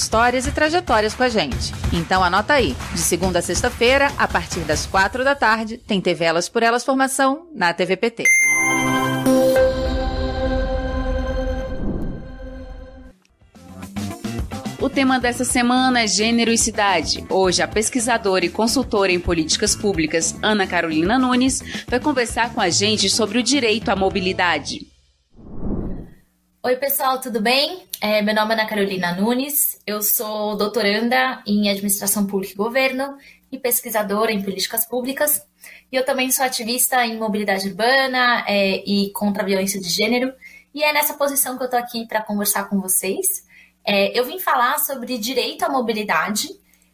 histórias e trajetórias com a gente. Então anota aí, de segunda a sexta-feira, a partir das quatro da tarde, tem TV Elas por Elas Formação na TVPT. O tema dessa semana é gênero e cidade. Hoje, a pesquisadora e consultora em políticas públicas Ana Carolina Nunes vai conversar com a gente sobre o direito à mobilidade. Oi, pessoal, tudo bem? É, meu nome é Ana Carolina Nunes, eu sou doutoranda em Administração Pública e Governo e pesquisadora em políticas públicas. E eu também sou ativista em mobilidade urbana é, e contra a violência de gênero. E é nessa posição que eu estou aqui para conversar com vocês. É, eu vim falar sobre direito à mobilidade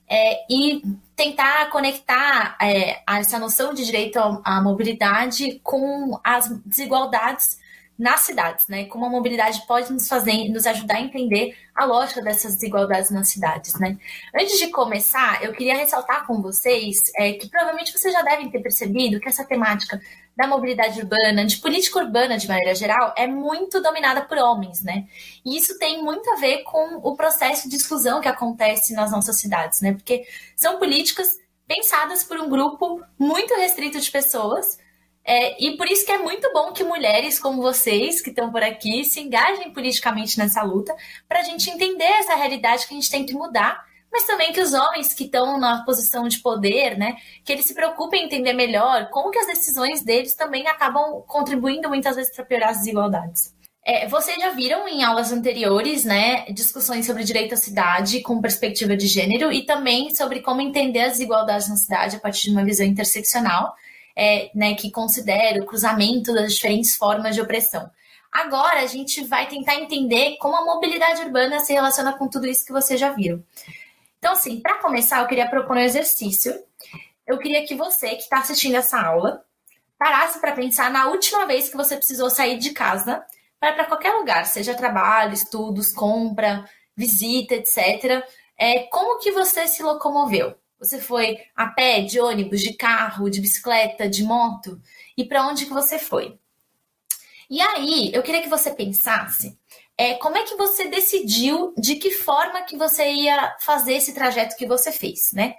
é, e tentar conectar é, essa noção de direito à mobilidade com as desigualdades nas cidades, né? Como a mobilidade pode nos fazer, nos ajudar a entender a lógica dessas desigualdades nas cidades, né? Antes de começar, eu queria ressaltar com vocês é, que provavelmente vocês já devem ter percebido que essa temática da mobilidade urbana, de política urbana de maneira geral, é muito dominada por homens, né? E isso tem muito a ver com o processo de exclusão que acontece nas nossas cidades, né? Porque são políticas pensadas por um grupo muito restrito de pessoas é, e por isso que é muito bom que mulheres como vocês, que estão por aqui, se engajem politicamente nessa luta, para a gente entender essa realidade que a gente tem que mudar, mas também que os homens que estão na posição de poder, né, que eles se preocupem em entender melhor como que as decisões deles também acabam contribuindo muitas vezes para piorar as desigualdades. É, vocês já viram em aulas anteriores, né, discussões sobre direito à cidade com perspectiva de gênero e também sobre como entender as desigualdades na cidade a partir de uma visão interseccional é, né, que considera o cruzamento das diferentes formas de opressão. Agora a gente vai tentar entender como a mobilidade urbana se relaciona com tudo isso que vocês já viram. Então, assim, para começar, eu queria propor um exercício. Eu queria que você que está assistindo essa aula parasse para pensar na última vez que você precisou sair de casa para para qualquer lugar, seja trabalho, estudos, compra, visita, etc. É, como que você se locomoveu? Você foi a pé, de ônibus, de carro, de bicicleta, de moto? E para onde que você foi? E aí, eu queria que você pensasse é, como é que você decidiu de que forma que você ia fazer esse trajeto que você fez, né?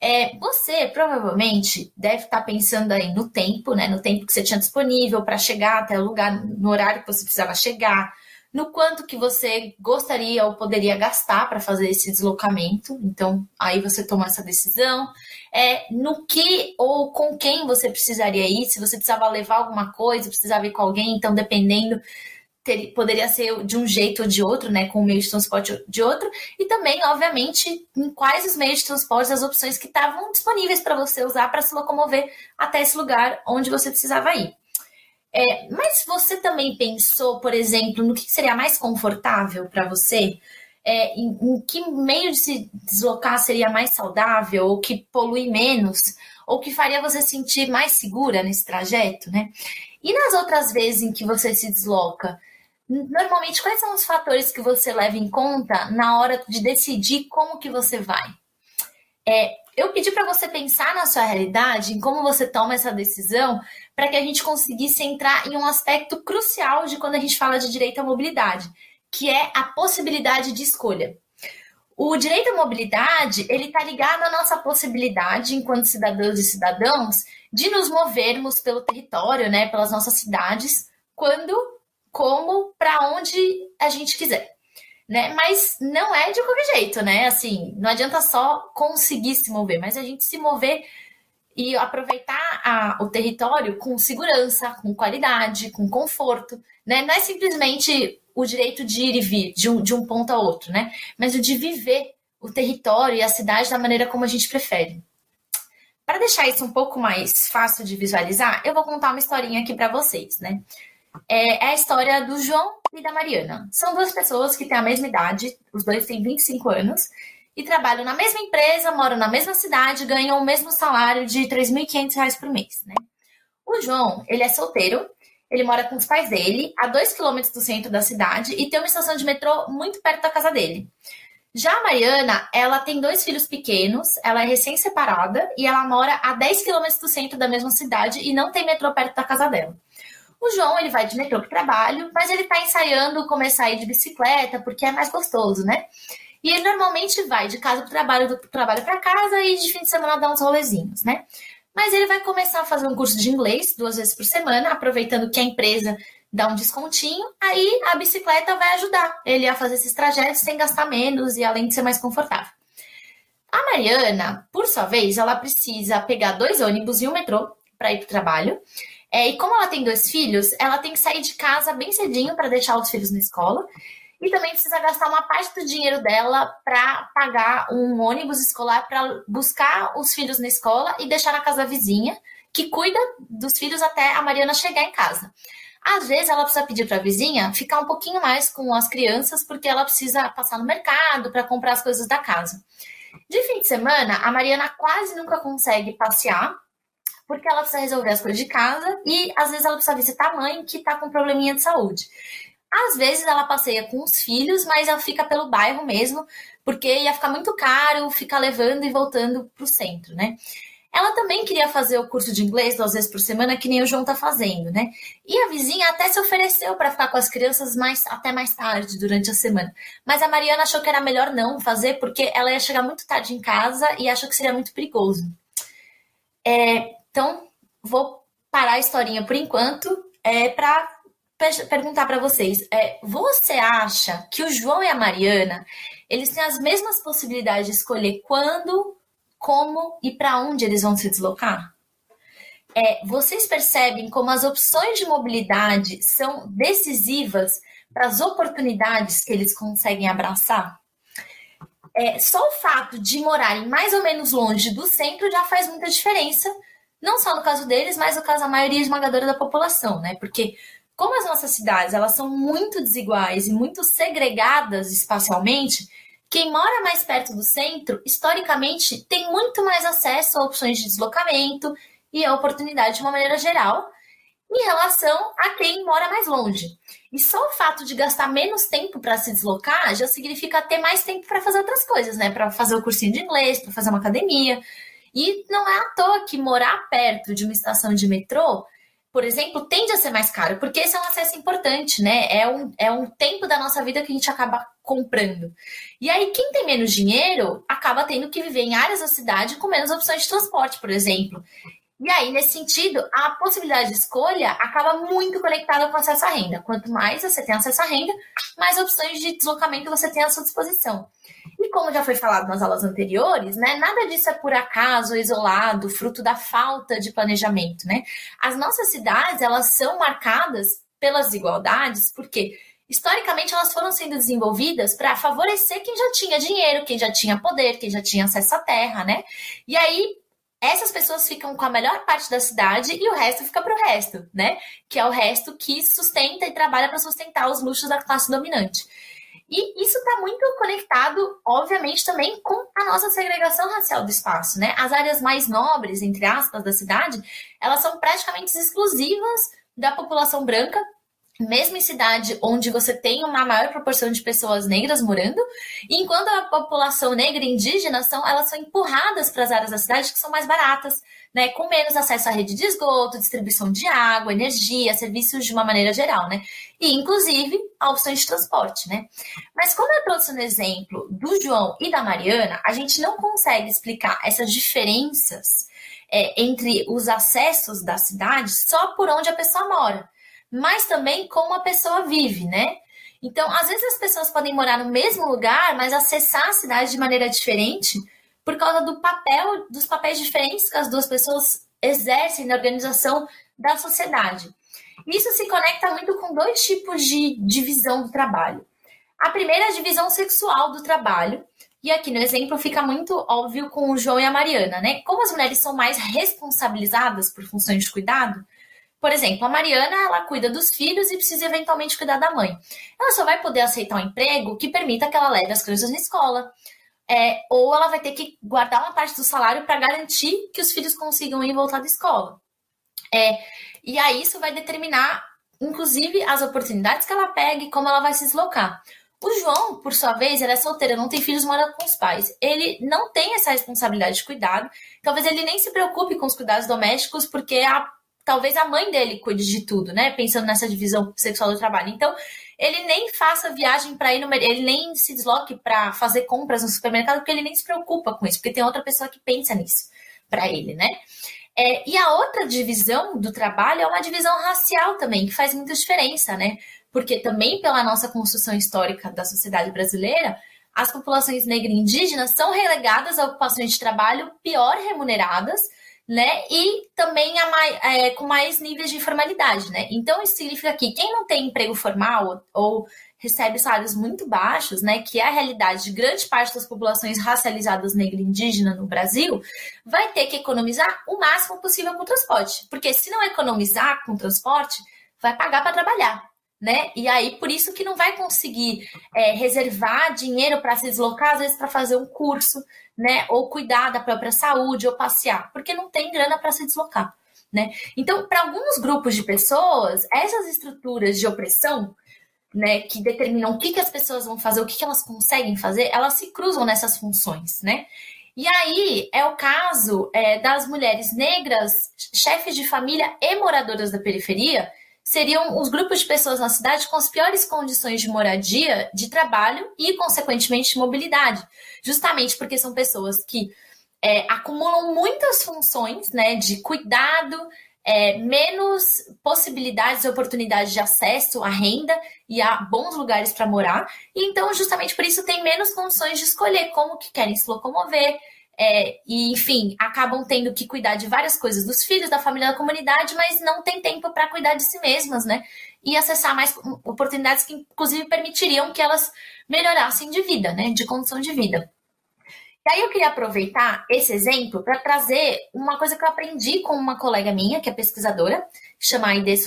É, você provavelmente deve estar pensando aí no tempo, né? No tempo que você tinha disponível para chegar até o lugar, no horário que você precisava chegar, no quanto que você gostaria ou poderia gastar para fazer esse deslocamento. Então, aí você toma essa decisão. É, no que ou com quem você precisaria ir, se você precisava levar alguma coisa, precisava ir com alguém, então dependendo, ter, poderia ser de um jeito ou de outro, né, com o meio de transporte de outro, e também, obviamente, em quais os meios de transporte, as opções que estavam disponíveis para você usar para se locomover até esse lugar onde você precisava ir. É, mas você também pensou, por exemplo, no que seria mais confortável para você? É, em, em, que meio de se deslocar seria mais saudável, ou que polui menos, ou que faria você sentir mais segura nesse trajeto, né? E nas outras vezes em que você se desloca, normalmente quais são os fatores que você leva em conta na hora de decidir como que você vai? É, eu pedi para você pensar na sua realidade, em como você toma essa decisão, para que a gente conseguisse entrar em um aspecto crucial de quando a gente fala de direito à mobilidade, que é a possibilidade de escolha. O direito à mobilidade, ele está ligado à nossa possibilidade, enquanto cidadãos e cidadãos, de nos movermos pelo território, né, pelas nossas cidades, quando, como, para onde a gente quiser. Né? Mas não é de qualquer jeito, né? Assim, não adianta só conseguir se mover, mas a gente se mover e aproveitar a, o território com segurança, com qualidade, com conforto, né? Não é simplesmente o direito de ir e vir de um, de um ponto a outro, né? Mas o de viver o território e a cidade da maneira como a gente prefere. Para deixar isso um pouco mais fácil de visualizar, eu vou contar uma historinha aqui para vocês, né? É, é a história do João e da Mariana. São duas pessoas que têm a mesma idade, os dois têm 25 anos, e trabalham na mesma empresa, moram na mesma cidade, ganham o mesmo salário de R$ 3.500 por mês, né? O João, ele é solteiro, ele mora com os pais dele, a dois quilômetros do centro da cidade, e tem uma estação de metrô muito perto da casa dele. Já a Mariana, ela tem dois filhos pequenos, ela é recém-separada e ela mora a 10 quilômetros do centro da mesma cidade e não tem metrô perto da casa dela. O João, ele vai de metrô para o trabalho, mas ele está ensaiando começar a ir de bicicleta, porque é mais gostoso, né? E ele normalmente vai de casa para o trabalho, do trabalho para casa e de fim de semana dá uns rolezinhos, né? Mas ele vai começar a fazer um curso de inglês duas vezes por semana, aproveitando que a empresa dá um descontinho, aí a bicicleta vai ajudar ele a fazer esses trajetos sem gastar menos e além de ser mais confortável. A Mariana, por sua vez, ela precisa pegar dois ônibus e um metrô para ir para o trabalho. É, e como ela tem dois filhos, ela tem que sair de casa bem cedinho para deixar os filhos na escola e também precisa gastar uma parte do dinheiro dela para pagar um ônibus escolar para buscar os filhos na escola e deixar na casa da vizinha, que cuida dos filhos até a Mariana chegar em casa. Às vezes ela precisa pedir para a vizinha ficar um pouquinho mais com as crianças, porque ela precisa passar no mercado para comprar as coisas da casa. De fim de semana, a Mariana quase nunca consegue passear, porque ela precisa resolver as coisas de casa e às vezes ela precisa visitar a mãe que está com probleminha de saúde. Às vezes ela passeia com os filhos, mas ela fica pelo bairro mesmo, porque ia ficar muito caro ficar levando e voltando para o centro, né? Ela também queria fazer o curso de inglês duas vezes por semana, que nem o João tá fazendo, né? E a vizinha até se ofereceu para ficar com as crianças mais, até mais tarde, durante a semana. Mas a Mariana achou que era melhor não fazer, porque ela ia chegar muito tarde em casa e achou que seria muito perigoso. É, então, vou parar a historinha por enquanto é, para perguntar para vocês, é, você acha que o João e a Mariana eles têm as mesmas possibilidades de escolher quando, como e para onde eles vão se deslocar? É, vocês percebem como as opções de mobilidade são decisivas para as oportunidades que eles conseguem abraçar? É, só o fato de morarem mais ou menos longe do centro já faz muita diferença, não só no caso deles, mas no caso da maioria esmagadora da população, né? Porque como as nossas cidades elas são muito desiguais e muito segregadas espacialmente, quem mora mais perto do centro, historicamente, tem muito mais acesso a opções de deslocamento e a oportunidade de uma maneira geral, em relação a quem mora mais longe. E só o fato de gastar menos tempo para se deslocar já significa ter mais tempo para fazer outras coisas, né? Para fazer o cursinho de inglês, para fazer uma academia. E não é à toa que morar perto de uma estação de metrô por exemplo, tende a ser mais caro, porque esse é um acesso importante, né? É um, é um tempo da nossa vida que a gente acaba comprando. E aí, quem tem menos dinheiro acaba tendo que viver em áreas da cidade com menos opções de transporte, por exemplo. E aí, nesse sentido, a possibilidade de escolha acaba muito conectada com acesso à renda. Quanto mais você tem acesso à renda, mais opções de deslocamento você tem à sua disposição. E como já foi falado nas aulas anteriores, né, nada disso é por acaso, isolado, fruto da falta de planejamento, né? As nossas cidades, elas são marcadas pelas desigualdades, porque historicamente elas foram sendo desenvolvidas para favorecer quem já tinha dinheiro, quem já tinha poder, quem já tinha acesso à terra, né? E aí essas pessoas ficam com a melhor parte da cidade e o resto fica para o resto, né? Que é o resto que sustenta e trabalha para sustentar os luxos da classe dominante. E isso está muito conectado, obviamente, também com a nossa segregação racial do espaço, né? As áreas mais nobres, entre aspas, da cidade, elas são praticamente exclusivas da população branca, mesmo em cidade onde você tem uma maior proporção de pessoas negras morando, enquanto a população negra e indígena são, elas são empurradas para as áreas da cidade que são mais baratas, né, com menos acesso à rede de esgoto, distribuição de água, energia, serviços de uma maneira geral, né, e inclusive a opções de transporte, né. Mas como eu trouxe no exemplo do João e da Mariana, a gente não consegue explicar essas diferenças é, entre os acessos da cidade só por onde a pessoa mora mas também como a pessoa vive, né? Então, às vezes as pessoas podem morar no mesmo lugar, mas acessar a cidade de maneira diferente por causa do papel, dos papéis diferentes que as duas pessoas exercem na organização da sociedade. Isso se conecta muito com dois tipos de divisão do trabalho. A primeira é a divisão sexual do trabalho, e aqui no exemplo fica muito óbvio com o João e a Mariana, né? Como as mulheres são mais responsabilizadas por funções de cuidado, Por exemplo, a Mariana, ela cuida dos filhos e precisa eventualmente cuidar da mãe. Ela só vai poder aceitar um emprego que permita que ela leve as crianças na escola. É, ou ela vai ter que guardar uma parte do salário para garantir que os filhos consigam ir voltar da escola. É, e aí isso vai determinar, inclusive, as oportunidades que ela pega e como ela vai se deslocar. O João, por sua vez, ele é solteiro, não tem filhos, mora com os pais. Ele não tem essa responsabilidade de cuidado. Talvez ele nem se preocupe com os cuidados domésticos, porque a, talvez a mãe dele cuide de tudo, né? Pensando nessa divisão sexual do trabalho. Então, ele nem faça viagem para ir no ele nem se desloque para fazer compras no supermercado, porque ele nem se preocupa com isso, porque tem outra pessoa que pensa nisso para ele, né? É, e a outra divisão do trabalho é uma divisão racial também, que faz muita diferença, né? Porque também pela nossa construção histórica da sociedade brasileira, as populações negras e indígenas são relegadas a ocupações de trabalho pior remuneradas, né? E também mais, é, com mais níveis de informalidade, né? Então, isso significa que quem não tem emprego formal ou recebe salários muito baixos, né, que é a realidade de grande parte das populações racializadas negra e indígena no Brasil, vai ter que economizar o máximo possível com o transporte. Porque se não economizar com o transporte, vai pagar para trabalhar. Né? E aí, por isso que não vai conseguir é, reservar dinheiro para se deslocar, às vezes para fazer um curso, né? Ou cuidar da própria saúde, ou passear, porque não tem grana para se deslocar. Né? Então, para alguns grupos de pessoas, essas estruturas de opressão né, que determinam o que, que as pessoas vão fazer, o que, que elas conseguem fazer, elas se cruzam nessas funções, né? E aí é o caso é, das mulheres negras, chefes de família e moradoras da periferia, seriam os grupos de pessoas na cidade com as piores condições de moradia, de trabalho e, consequentemente, de mobilidade. Justamente porque são pessoas que é, acumulam muitas funções né, de cuidado, é, menos possibilidades e oportunidades de acesso à renda e a bons lugares para morar. E então, justamente por isso, tem menos condições de escolher como que querem se locomover. É, e, enfim, acabam tendo que cuidar de várias coisas dos filhos, da família, da comunidade, mas não tem tempo para cuidar de si mesmas, né? E acessar mais oportunidades que, inclusive, permitiriam que elas melhorassem de vida, né? De condição de vida. E aí eu queria aproveitar esse exemplo para trazer uma coisa que eu aprendi com uma colega minha, que é pesquisadora, chama Aide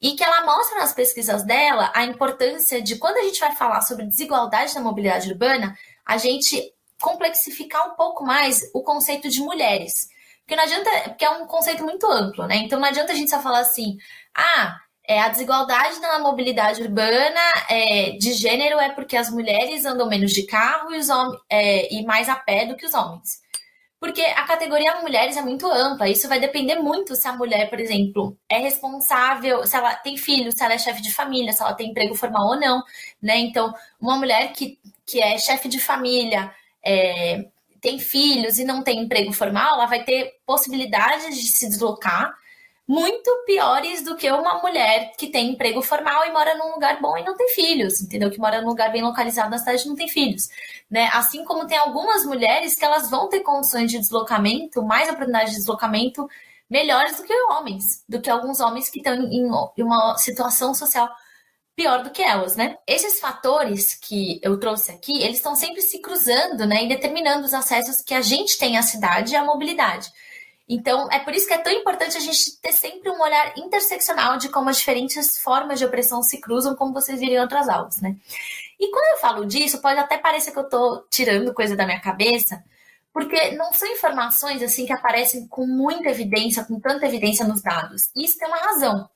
e que ela mostra nas pesquisas dela a importância de quando a gente vai falar sobre desigualdade na mobilidade urbana, a gente complexificar um pouco mais o conceito de mulheres. Porque não adianta, porque é um conceito muito amplo, né? Então não adianta a gente só falar assim, ah, é, a desigualdade na mobilidade urbana é, de gênero é porque as mulheres andam menos de carro e, os é, e mais a pé do que os homens. Porque a categoria mulheres é muito ampla, isso vai depender muito se a mulher, por exemplo, é responsável, se ela tem filhos, se ela é chefe de família, se ela tem emprego formal ou não, né? Então, uma mulher que, que é chefe de família, é, tem filhos e não tem emprego formal, ela vai ter possibilidades de se deslocar muito piores do que uma mulher que tem emprego formal e mora num lugar bom e não tem filhos, entendeu? Que mora num lugar bem localizado na cidade e não tem filhos, né? Assim como tem algumas mulheres que elas vão ter condições de deslocamento, mais oportunidades de deslocamento melhores do que homens, do que alguns homens que estão em uma situação social pior do que elas, né? Esses fatores que eu trouxe aqui, eles estão sempre se cruzando, né, e determinando os acessos que a gente tem à cidade e à mobilidade. Então, é por isso que é tão importante a gente ter sempre um olhar interseccional de como as diferentes formas de opressão se cruzam, como vocês viram em outras aulas, né? E quando eu falo disso, pode até parecer que eu estou tirando coisa da minha cabeça, porque não são informações assim que aparecem com muita evidência, com tanta evidência nos dados. E isso tem uma razão.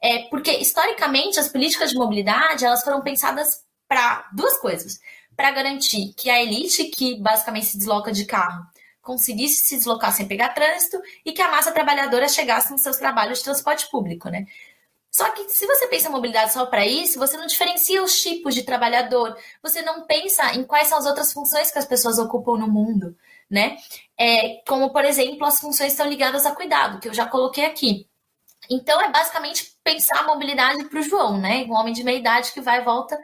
É porque historicamente as políticas de mobilidade elas foram pensadas para duas coisas: para garantir que a elite que basicamente se desloca de carro conseguisse se deslocar sem pegar trânsito e que a massa trabalhadora chegasse nos seus trabalhos de transporte público, né? Só que se você pensa em mobilidade só para isso, você não diferencia os tipos de trabalhador, você não pensa em quais são as outras funções que as pessoas ocupam no mundo, né? É, como, por exemplo, as funções estão ligadas a cuidado, que eu já coloquei aqui. Então, é basicamente pensar a mobilidade para o João, né? Um homem de meia idade que vai e volta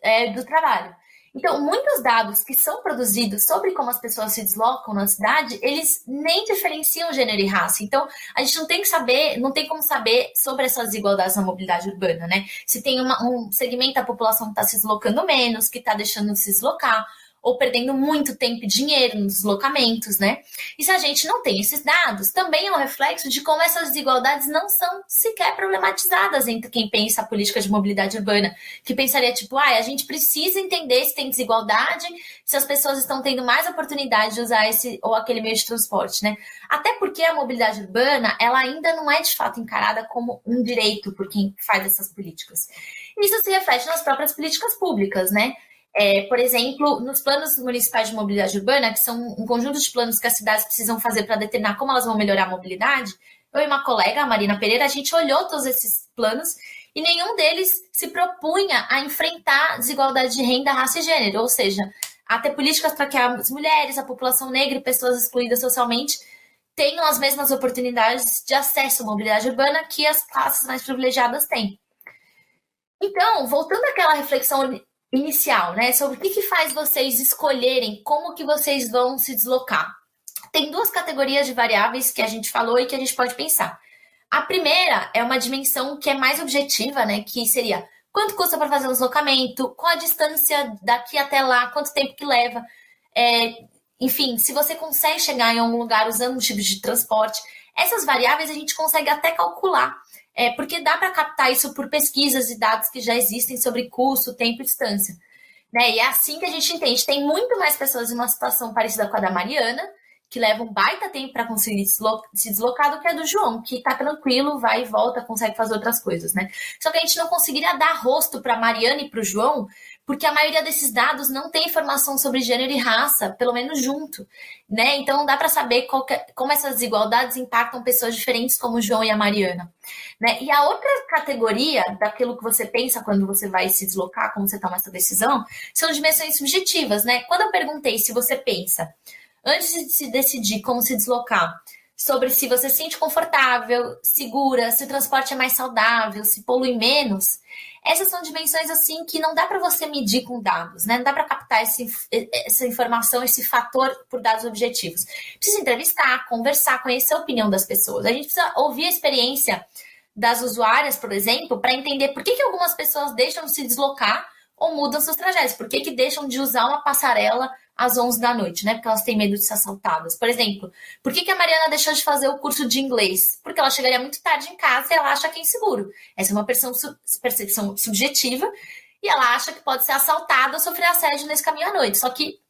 é, do trabalho. Então, muitos dados que são produzidos sobre como as pessoas se deslocam na cidade, eles nem diferenciam gênero e raça. Então, a gente não tem que saber, não tem como saber sobre essas desigualdades na mobilidade urbana, né? Se tem uma, um segmento da população que está se deslocando menos, que está deixando de se deslocar, ou perdendo muito tempo e dinheiro nos deslocamentos, né? E se a gente não tem esses dados, também é um reflexo de como essas desigualdades não são sequer problematizadas entre quem pensa a política de mobilidade urbana, que pensaria tipo, ah, a gente precisa entender se tem desigualdade, se as pessoas estão tendo mais oportunidade de usar esse ou aquele meio de transporte, né? Até porque a mobilidade urbana, ela ainda não é de fato encarada como um direito por quem faz essas políticas. Isso se reflete nas próprias políticas públicas, né? É, por exemplo, nos planos municipais de mobilidade urbana, que são um conjunto de planos que as cidades precisam fazer para determinar como elas vão melhorar a mobilidade, eu e uma colega, a Marina Pereira, a gente olhou todos esses planos e nenhum deles se propunha a enfrentar desigualdade de renda, raça e gênero, ou seja, a ter políticas para que as mulheres, a população negra e pessoas excluídas socialmente tenham as mesmas oportunidades de acesso à mobilidade urbana que as classes mais privilegiadas têm. Então, voltando àquela reflexão inicial, né, sobre o que, que faz vocês escolherem como que vocês vão se deslocar. Tem duas categorias de variáveis que a gente falou e que a gente pode pensar. A primeira é uma dimensão que é mais objetiva, né, que seria quanto custa para fazer o deslocamento, qual a distância daqui até lá, quanto tempo que leva, é, enfim, se você consegue chegar em algum lugar usando um tipo de transporte. Essas variáveis a gente consegue até calcular é, porque dá para captar isso por pesquisas e dados que já existem sobre custo, tempo e distância. Né? E é assim que a gente entende. Tem muito mais pessoas em uma situação parecida com a da Mariana, que leva um baita tempo para conseguir se deslocar do que a do João, que está tranquilo, vai e volta, consegue fazer outras coisas, né? Só que a gente não conseguiria dar rosto para Mariana e para o João, porque a maioria desses dados não tem informação sobre gênero e raça, pelo menos junto, né? Então dá para saber é, como essas desigualdades impactam pessoas diferentes como o João e a Mariana, né? E a outra categoria daquilo que você pensa quando você vai se deslocar, como você toma essa decisão, são dimensões subjetivas, né? Quando eu perguntei se você pensa antes de se decidir como se deslocar, sobre se você se sente confortável, segura, se o transporte é mais saudável, se polui menos, essas são dimensões assim que não dá para você medir com dados, né? Não dá para captar esse, essa informação, esse fator por dados objetivos. Precisa entrevistar, conversar, conhecer a opinião das pessoas. A gente precisa ouvir a experiência das usuárias, por exemplo, para entender por que, que algumas pessoas deixam de se deslocar ou mudam seus trajetos, por que, que deixam de usar uma passarela às 11 da noite, né? Porque elas têm medo de ser assaltadas. Por exemplo, por que, que a Mariana deixou de fazer o curso de inglês? Porque ela chegaria muito tarde em casa e ela acha que é inseguro. Essa é uma percepção, subjetiva e ela acha que pode ser assaltada ou sofrer assédio nesse caminho à noite. Só que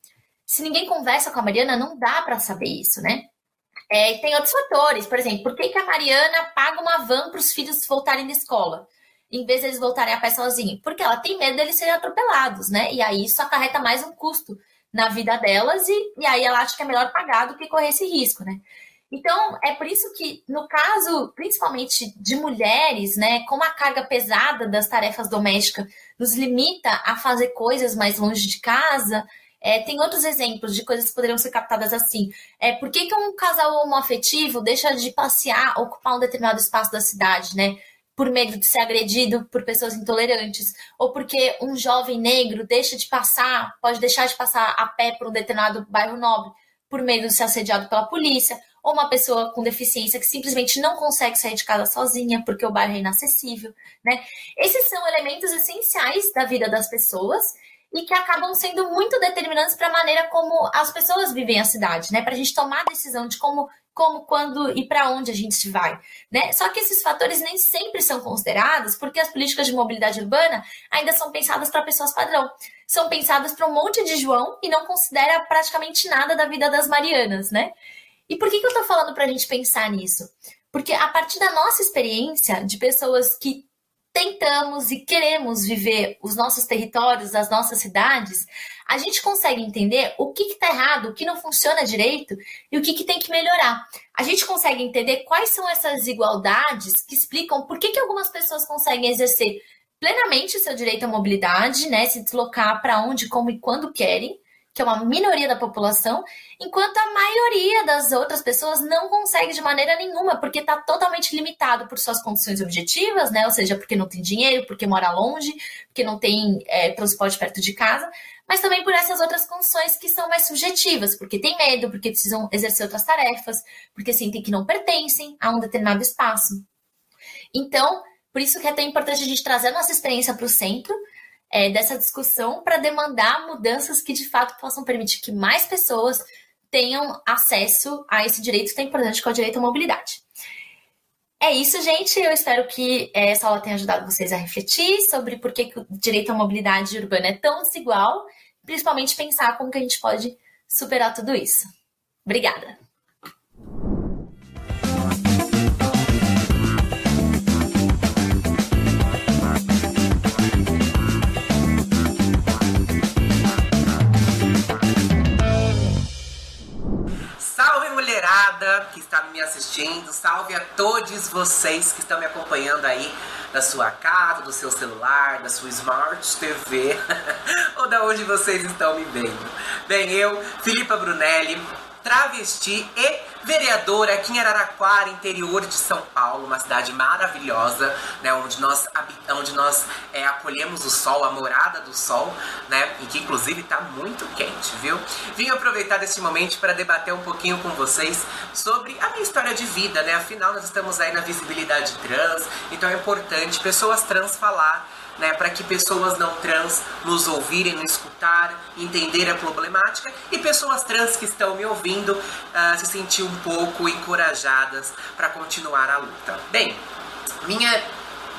se ninguém conversa com a Mariana, não dá para saber isso, né? É, tem outros fatores, por exemplo, por que, que a Mariana paga uma van para os filhos voltarem da escola? Em vez de eles voltarem a pé sozinhos? Porque ela tem medo deles serem atropelados, né? E aí isso acarreta mais um custo na vida delas e, e aí ela acha que é melhor pagar do que correr esse risco, né? Então, é por isso que, no caso, principalmente de mulheres, né, como a carga pesada das tarefas domésticas nos limita a fazer coisas mais longe de casa, é, tem outros exemplos de coisas que poderiam ser captadas assim. É, por que, que um casal homoafetivo deixa de passear, ocupar um determinado espaço da cidade, né? Por medo de ser agredido por pessoas intolerantes, ou porque um jovem negro deixa de passar, pode deixar de passar a pé por um determinado bairro nobre por medo de ser assediado pela polícia, ou uma pessoa com deficiência que simplesmente não consegue sair de casa sozinha porque o bairro é inacessível, né? Esses são elementos essenciais da vida das pessoas e que acabam sendo muito determinantes para a maneira como as pessoas vivem a cidade, né? Para a gente tomar a decisão de como como, quando e para onde a gente vai. Né? Só que esses fatores nem sempre são considerados, porque as políticas de mobilidade urbana ainda são pensadas para pessoas padrão. São pensadas para um monte de João e não considera praticamente nada da vida das Marianas, né? E por que, que eu estou falando para a gente pensar nisso? Porque a partir da nossa experiência de pessoas que tentamos e queremos viver os nossos territórios, as nossas cidades, a gente consegue entender o que está errado, o que não funciona direito e o que, que, tem que melhorar. A gente consegue entender quais são essas desigualdades que explicam por que, que algumas pessoas conseguem exercer plenamente o seu direito à mobilidade, né, se deslocar para onde, como e quando querem, que é uma minoria da população, enquanto a maioria das outras pessoas não consegue de maneira nenhuma, porque está totalmente limitado por suas condições objetivas, né? Ou seja, porque não tem dinheiro, porque mora longe, porque não tem é, transporte perto de casa, mas também por essas outras condições que são mais subjetivas, porque tem medo, porque precisam exercer outras tarefas, porque sentem que não pertencem a um determinado espaço. Então, por isso que é tão importante a gente trazer a nossa experiência para o centro é, dessa discussão para demandar mudanças que de fato possam permitir que mais pessoas tenham acesso a esse direito tão importante que é o direito à mobilidade. É isso, gente. Eu espero que é, essa aula tenha ajudado vocês a refletir sobre por que, o direito à mobilidade urbana é tão desigual, principalmente pensar como que a gente pode superar tudo isso. Obrigada! Que está me assistindo, salve a todos vocês que estão me acompanhando aí da sua casa, do seu celular, da sua Smart TV ou da onde vocês estão me vendo. Bem, eu, Filipa Brunelli, travesti e vereadora aqui em Araraquara, interior de São Paulo, uma cidade maravilhosa, né, onde nós, onde nós é, acolhemos o sol, a morada do sol, né, e que inclusive está muito quente, viu? Vim aproveitar deste momento para debater um pouquinho com vocês sobre a minha história de vida, né? Afinal, nós estamos aí na visibilidade trans, então é importante pessoas trans falar né, para que pessoas não trans nos ouvirem, nos escutar, entender a problemática e pessoas trans que estão me ouvindo uh, se sentir um pouco encorajadas para continuar a luta. Bem, minha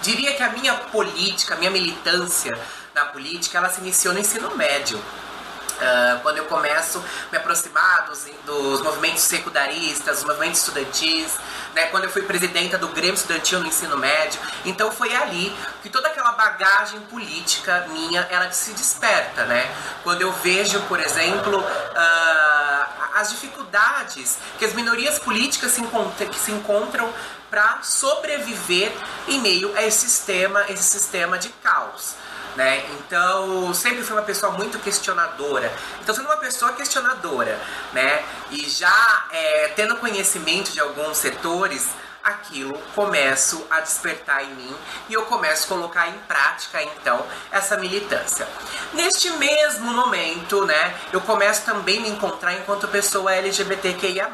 diria que a minha política, a minha militância na política, ela se iniciou no ensino médio. Uh, quando eu começo me aproximar dos, dos movimentos secundaristas, dos movimentos estudantis, né, quando eu fui presidenta do Grêmio Estudantil no ensino médio. Então foi ali que toda bagagem política minha, ela se desperta, né? Quando eu vejo, por exemplo, uh, as dificuldades que as minorias políticas se, encontra, que se encontram para sobreviver em meio a esse sistema, esse sistema de caos. Né? Então, sempre fui uma pessoa muito questionadora. Então, sendo uma pessoa questionadora, né? E já é, tendo conhecimento de alguns setores, aquilo começo a despertar em mim e eu começo a colocar em prática então essa militância. Neste mesmo momento, né, eu começo também a me encontrar enquanto pessoa LGBTQIA+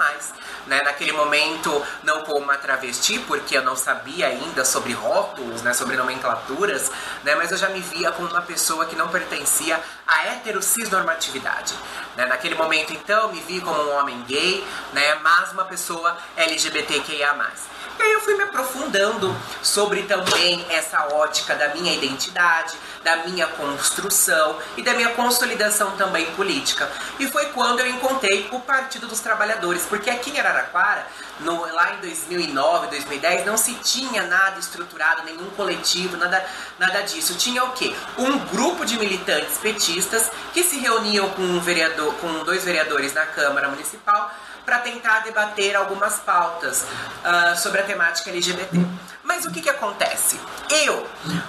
né, naquele momento não como uma travesti, porque eu não sabia ainda sobre rótulos, né, sobre nomenclaturas, né, mas eu já me via como uma pessoa que não pertencia à heterocisnormatividade. Né? Naquele momento, então, me vi como um homem gay, né, mas uma pessoa LGBTQIA+. E aí eu fui me aprofundando sobre também essa ótica da minha identidade, da minha construção e da minha consolidação também política. E foi quando eu encontrei o Partido dos Trabalhadores, porque aqui em Araraquara, no, lá em 2009, 2010, não se tinha nada estruturado, nenhum coletivo, nada, nada disso. Tinha o quê? Um grupo de militantes petistas que se reuniam com um vereador, com dois vereadores na Câmara Municipal para tentar debater algumas pautas uh, sobre a temática LGBT. Mas o que, que acontece? Eu,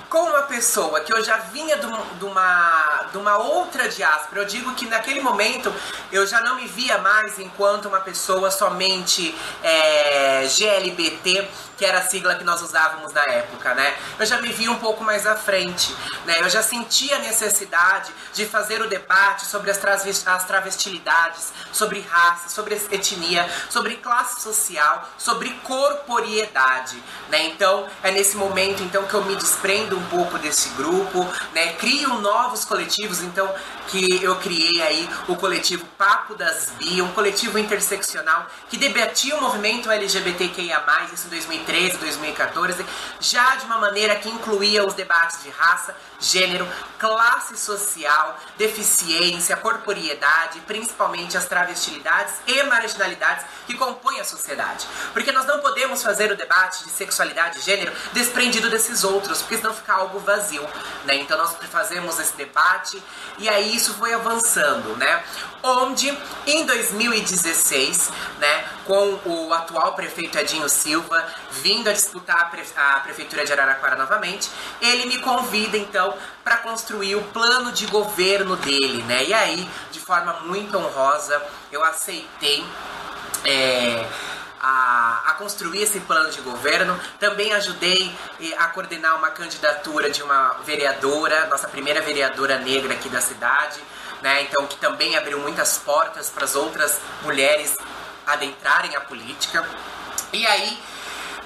como uma pessoa que eu já vinha de uma, de uma outra diáspora, eu digo que naquele momento eu já não me via mais enquanto uma pessoa somente é, GLBT, que era a sigla que nós usávamos na época, né? Eu já me via um pouco mais à frente, né? Eu já sentia a necessidade de fazer o debate sobre as, as travestilidades, sobre raça, sobre etnia, sobre classe social, sobre corporiedade, né? Então, é nesse momento então que eu me desprendo um pouco desse grupo, né? Crio novos coletivos, então que eu criei aí o coletivo Papo das Bi, um coletivo interseccional que debatia o movimento LGBTQIA+, isso em 2013, 2014, já de uma maneira que incluía os debates de raça, gênero, classe social, deficiência, corporiedade, principalmente as travestilidades e marginalidades que compõem a sociedade. Porque nós não podemos fazer o debate de sexualidade e gênero desprendido desses outros, porque senão fica algo vazio, né? Então nós fazemos esse debate e aí isso foi avançando, né? Onde em 2016, né, com o atual prefeito Edinho Silva vindo a disputar a, a prefeitura de Araraquara novamente, ele me convida então para construir o plano de governo dele, né? E aí, de forma muito honrosa, eu aceitei. É, a, a, construir esse plano de governo. Também ajudei eh, a coordenar uma candidatura de uma vereadora, nossa primeira vereadora negra aqui da cidade, né? Então que também abriu muitas portas para as outras mulheres adentrarem a política. E aí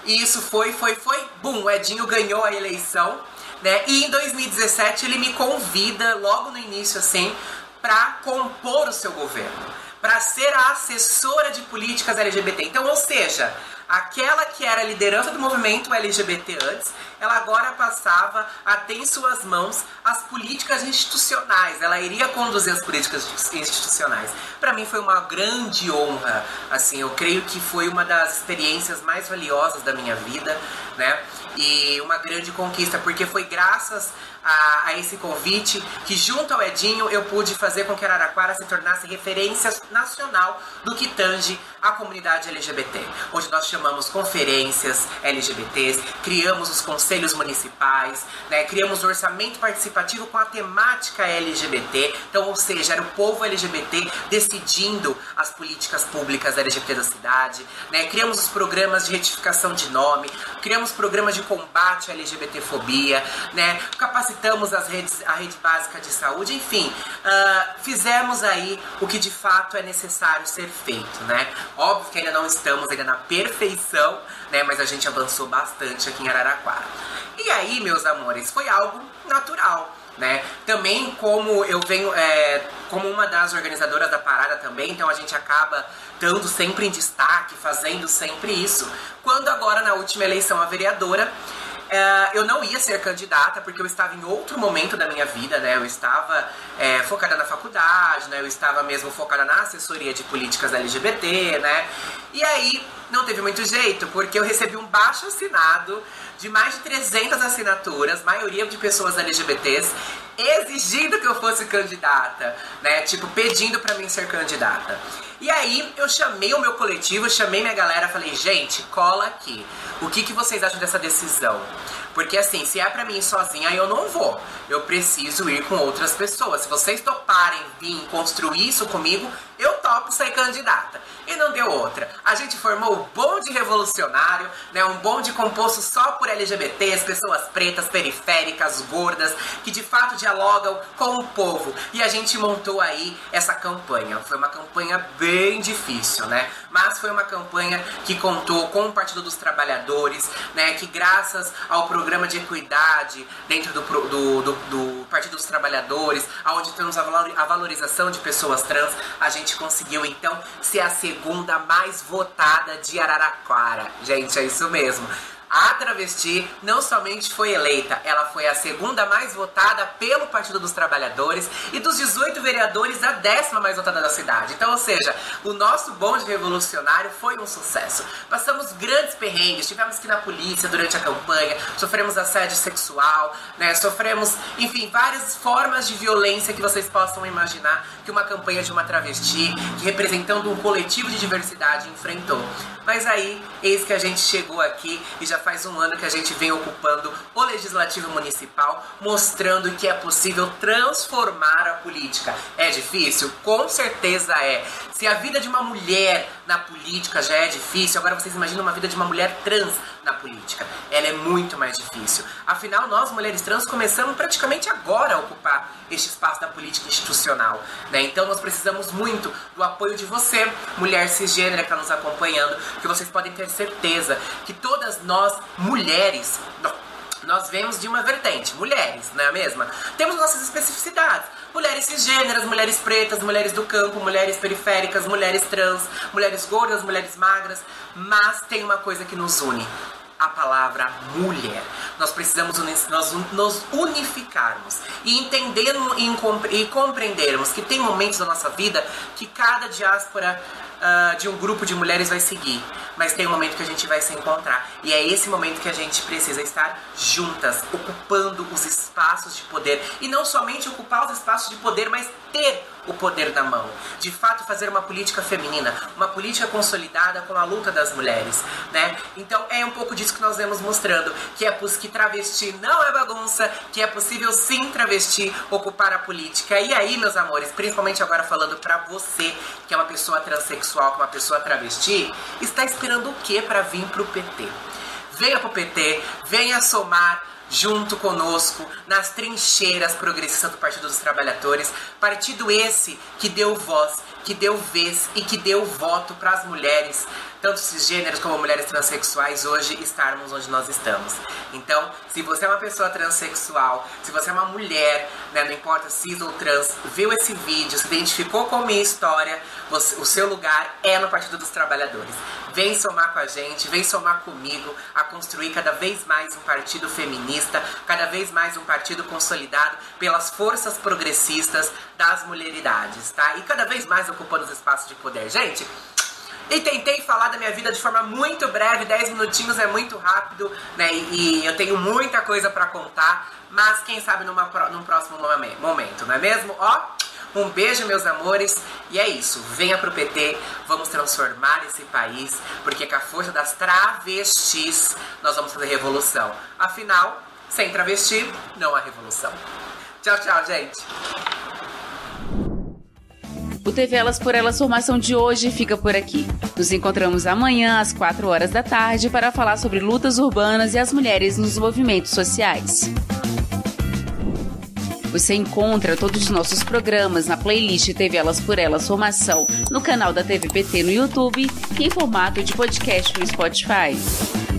isso foi, foi, foi, bum, o Edinho ganhou a eleição né? E em 2017 ele me convida logo no início assim para compor o seu governo, para ser a assessora de políticas LGBT. Então, ou seja, aquela que era a liderança do movimento LGBT antes, ela agora passava a ter em suas mãos as políticas institucionais. Ela iria conduzir as políticas institucionais. Para mim foi uma grande honra. Assim, eu creio que foi uma das experiências mais valiosas da minha vida, né? E uma grande conquista, porque foi graças a, a, esse convite, que junto ao Edinho eu pude fazer com que Araraquara se tornasse referência nacional do que tange a comunidade LGBT. Hoje nós chamamos conferências LGBTs, criamos os conselhos municipais, né, criamos o um orçamento participativo com a temática LGBT, então, ou seja, era o povo LGBT decidindo as políticas públicas LGBT da cidade, né, criamos os programas de retificação de nome, criamos programas de combate à LGBTfobia, né, capacitamos capacitamos as redes, a rede básica de saúde, enfim, uh, fizemos aí o que de fato é necessário ser feito, né? Óbvio que ainda não estamos ainda na perfeição, né? Mas a gente avançou bastante aqui em Araraquara. E aí, meus amores, foi algo natural. Né? Também como eu venho é, como uma das organizadoras da parada também, então a gente acaba estando sempre em destaque, fazendo sempre isso. Quando agora na última eleição a vereadora é, eu não ia ser candidata porque eu estava em outro momento da minha vida, né? Eu estava é, focada na faculdade, né? Eu estava mesmo focada na assessoria de políticas LGBT, né? E aí não teve muito jeito, porque eu recebi um baixo assinado de mais de 300 assinaturas, maioria de pessoas LGBTs, exigindo que eu fosse candidata, né? Tipo, pedindo para mim ser candidata. E aí eu chamei o meu coletivo, chamei minha galera, falei, gente, cola aqui. O que, que vocês acham dessa decisão? Porque assim, se é para mim sozinha, eu não vou. Eu preciso ir com outras pessoas. Se vocês toparem vir construir isso comigo, eu topo ser candidata. E não deu outra. A gente formou o bonde revolucionário, né? Um bonde composto só por LGBTs, pessoas pretas, periféricas, gordas, que de fato dialogam com o povo. E a gente montou aí essa campanha. Foi uma campanha bem difícil, né? Mas foi uma campanha que contou com o Partido dos Trabalhadores, né? Que graças ao programa de equidade dentro do, do, do, do Partido dos Trabalhadores, onde temos a valorização de pessoas trans, a gente conseguiu então ser a segunda mais votada de Araraquara. Gente, é isso mesmo. A travesti não somente foi eleita, ela foi a segunda mais votada pelo Partido dos Trabalhadores e dos 18 vereadores, a décima mais votada da cidade. Então, ou seja, o nosso bonde revolucionário foi um sucesso. Passamos grandes perrengues, tivemos que ir na polícia durante a campanha, sofremos assédio sexual, né? Sofremos, enfim, várias formas de violência que vocês possam imaginar que uma campanha de uma travesti, representando um coletivo de diversidade, enfrentou. Mas aí, eis que a gente chegou aqui e já faz um ano que a gente vem ocupando o Legislativo Municipal, mostrando que é possível transformar a política. É difícil? Com certeza é. Se a vida de uma mulher na política já é difícil, agora vocês imaginam uma vida de uma mulher trans na política. Ela é muito mais difícil. Afinal, nós, mulheres trans, começamos praticamente agora a ocupar este espaço da política institucional. Né? Então, nós precisamos muito do apoio de você, mulher cisgênera que está nos acompanhando, que vocês podem ter certeza que todas nós, mulheres, nós vemos de uma vertente, mulheres, não é a mesma? Temos nossas especificidades. Mulheres cisgêneras, mulheres pretas, mulheres do campo, mulheres periféricas, mulheres trans, mulheres gordas, mulheres magras. Mas tem uma coisa que nos une: a palavra mulher. Nós precisamos nos unificarmos e entendermos e compreendermos que tem momentos da nossa vida que cada diáspora uh, de um grupo de mulheres vai seguir, mas tem um momento que a gente vai se encontrar. E é esse momento que a gente precisa estar juntas, ocupando os espaços de poder. E não somente ocupar os espaços de poder, mas ter o poder na mão. De fato, fazer uma política feminina, uma política consolidada com a luta das mulheres, né? Então é um pouco disso que nós vemos mostrando, que é que travesti não é bagunça, que é possível sim travesti ocupar a política. E aí, meus amores, principalmente agora falando para você, que é uma pessoa transexual, que é uma pessoa travesti, está esperando o que para vir pro PT? Venha pro PT, venha somar junto conosco nas trincheiras progressistas do Partido dos Trabalhadores, partido esse que deu voz, que deu vez e que deu voto para as mulheres, tanto cisgêneros como mulheres transexuais, hoje estarmos onde nós estamos. Então, se você é uma pessoa transexual, se você é uma mulher, né, não importa cis ou trans, viu esse vídeo, se identificou com a minha história, você, o seu lugar é no Partido dos Trabalhadores. Vem somar com a gente, vem somar comigo a construir cada vez mais um partido feminista, cada vez mais um partido consolidado pelas forças progressistas das mulheridades, tá? E cada vez mais ocupando os espaços de poder. Gente, e tentei falar da minha vida de forma muito breve, 10 minutinhos é muito rápido, né? E, e eu tenho muita coisa para contar, mas quem sabe numa, num próximo momento, não é mesmo? Ó, um beijo, meus amores, e é isso. Venha pro PT, vamos transformar esse país, porque com a força das travestis nós vamos fazer revolução. Afinal, sem travesti, não há revolução. Tchau, tchau, gente. O TV Elas por Elas Formação de hoje fica por aqui. Nos encontramos amanhã às 4 horas da tarde para falar sobre lutas urbanas e as mulheres nos movimentos sociais. Você encontra todos os nossos programas na playlist TV Elas por Elas Formação no canal da TVPT no YouTube e em formato de podcast no Spotify.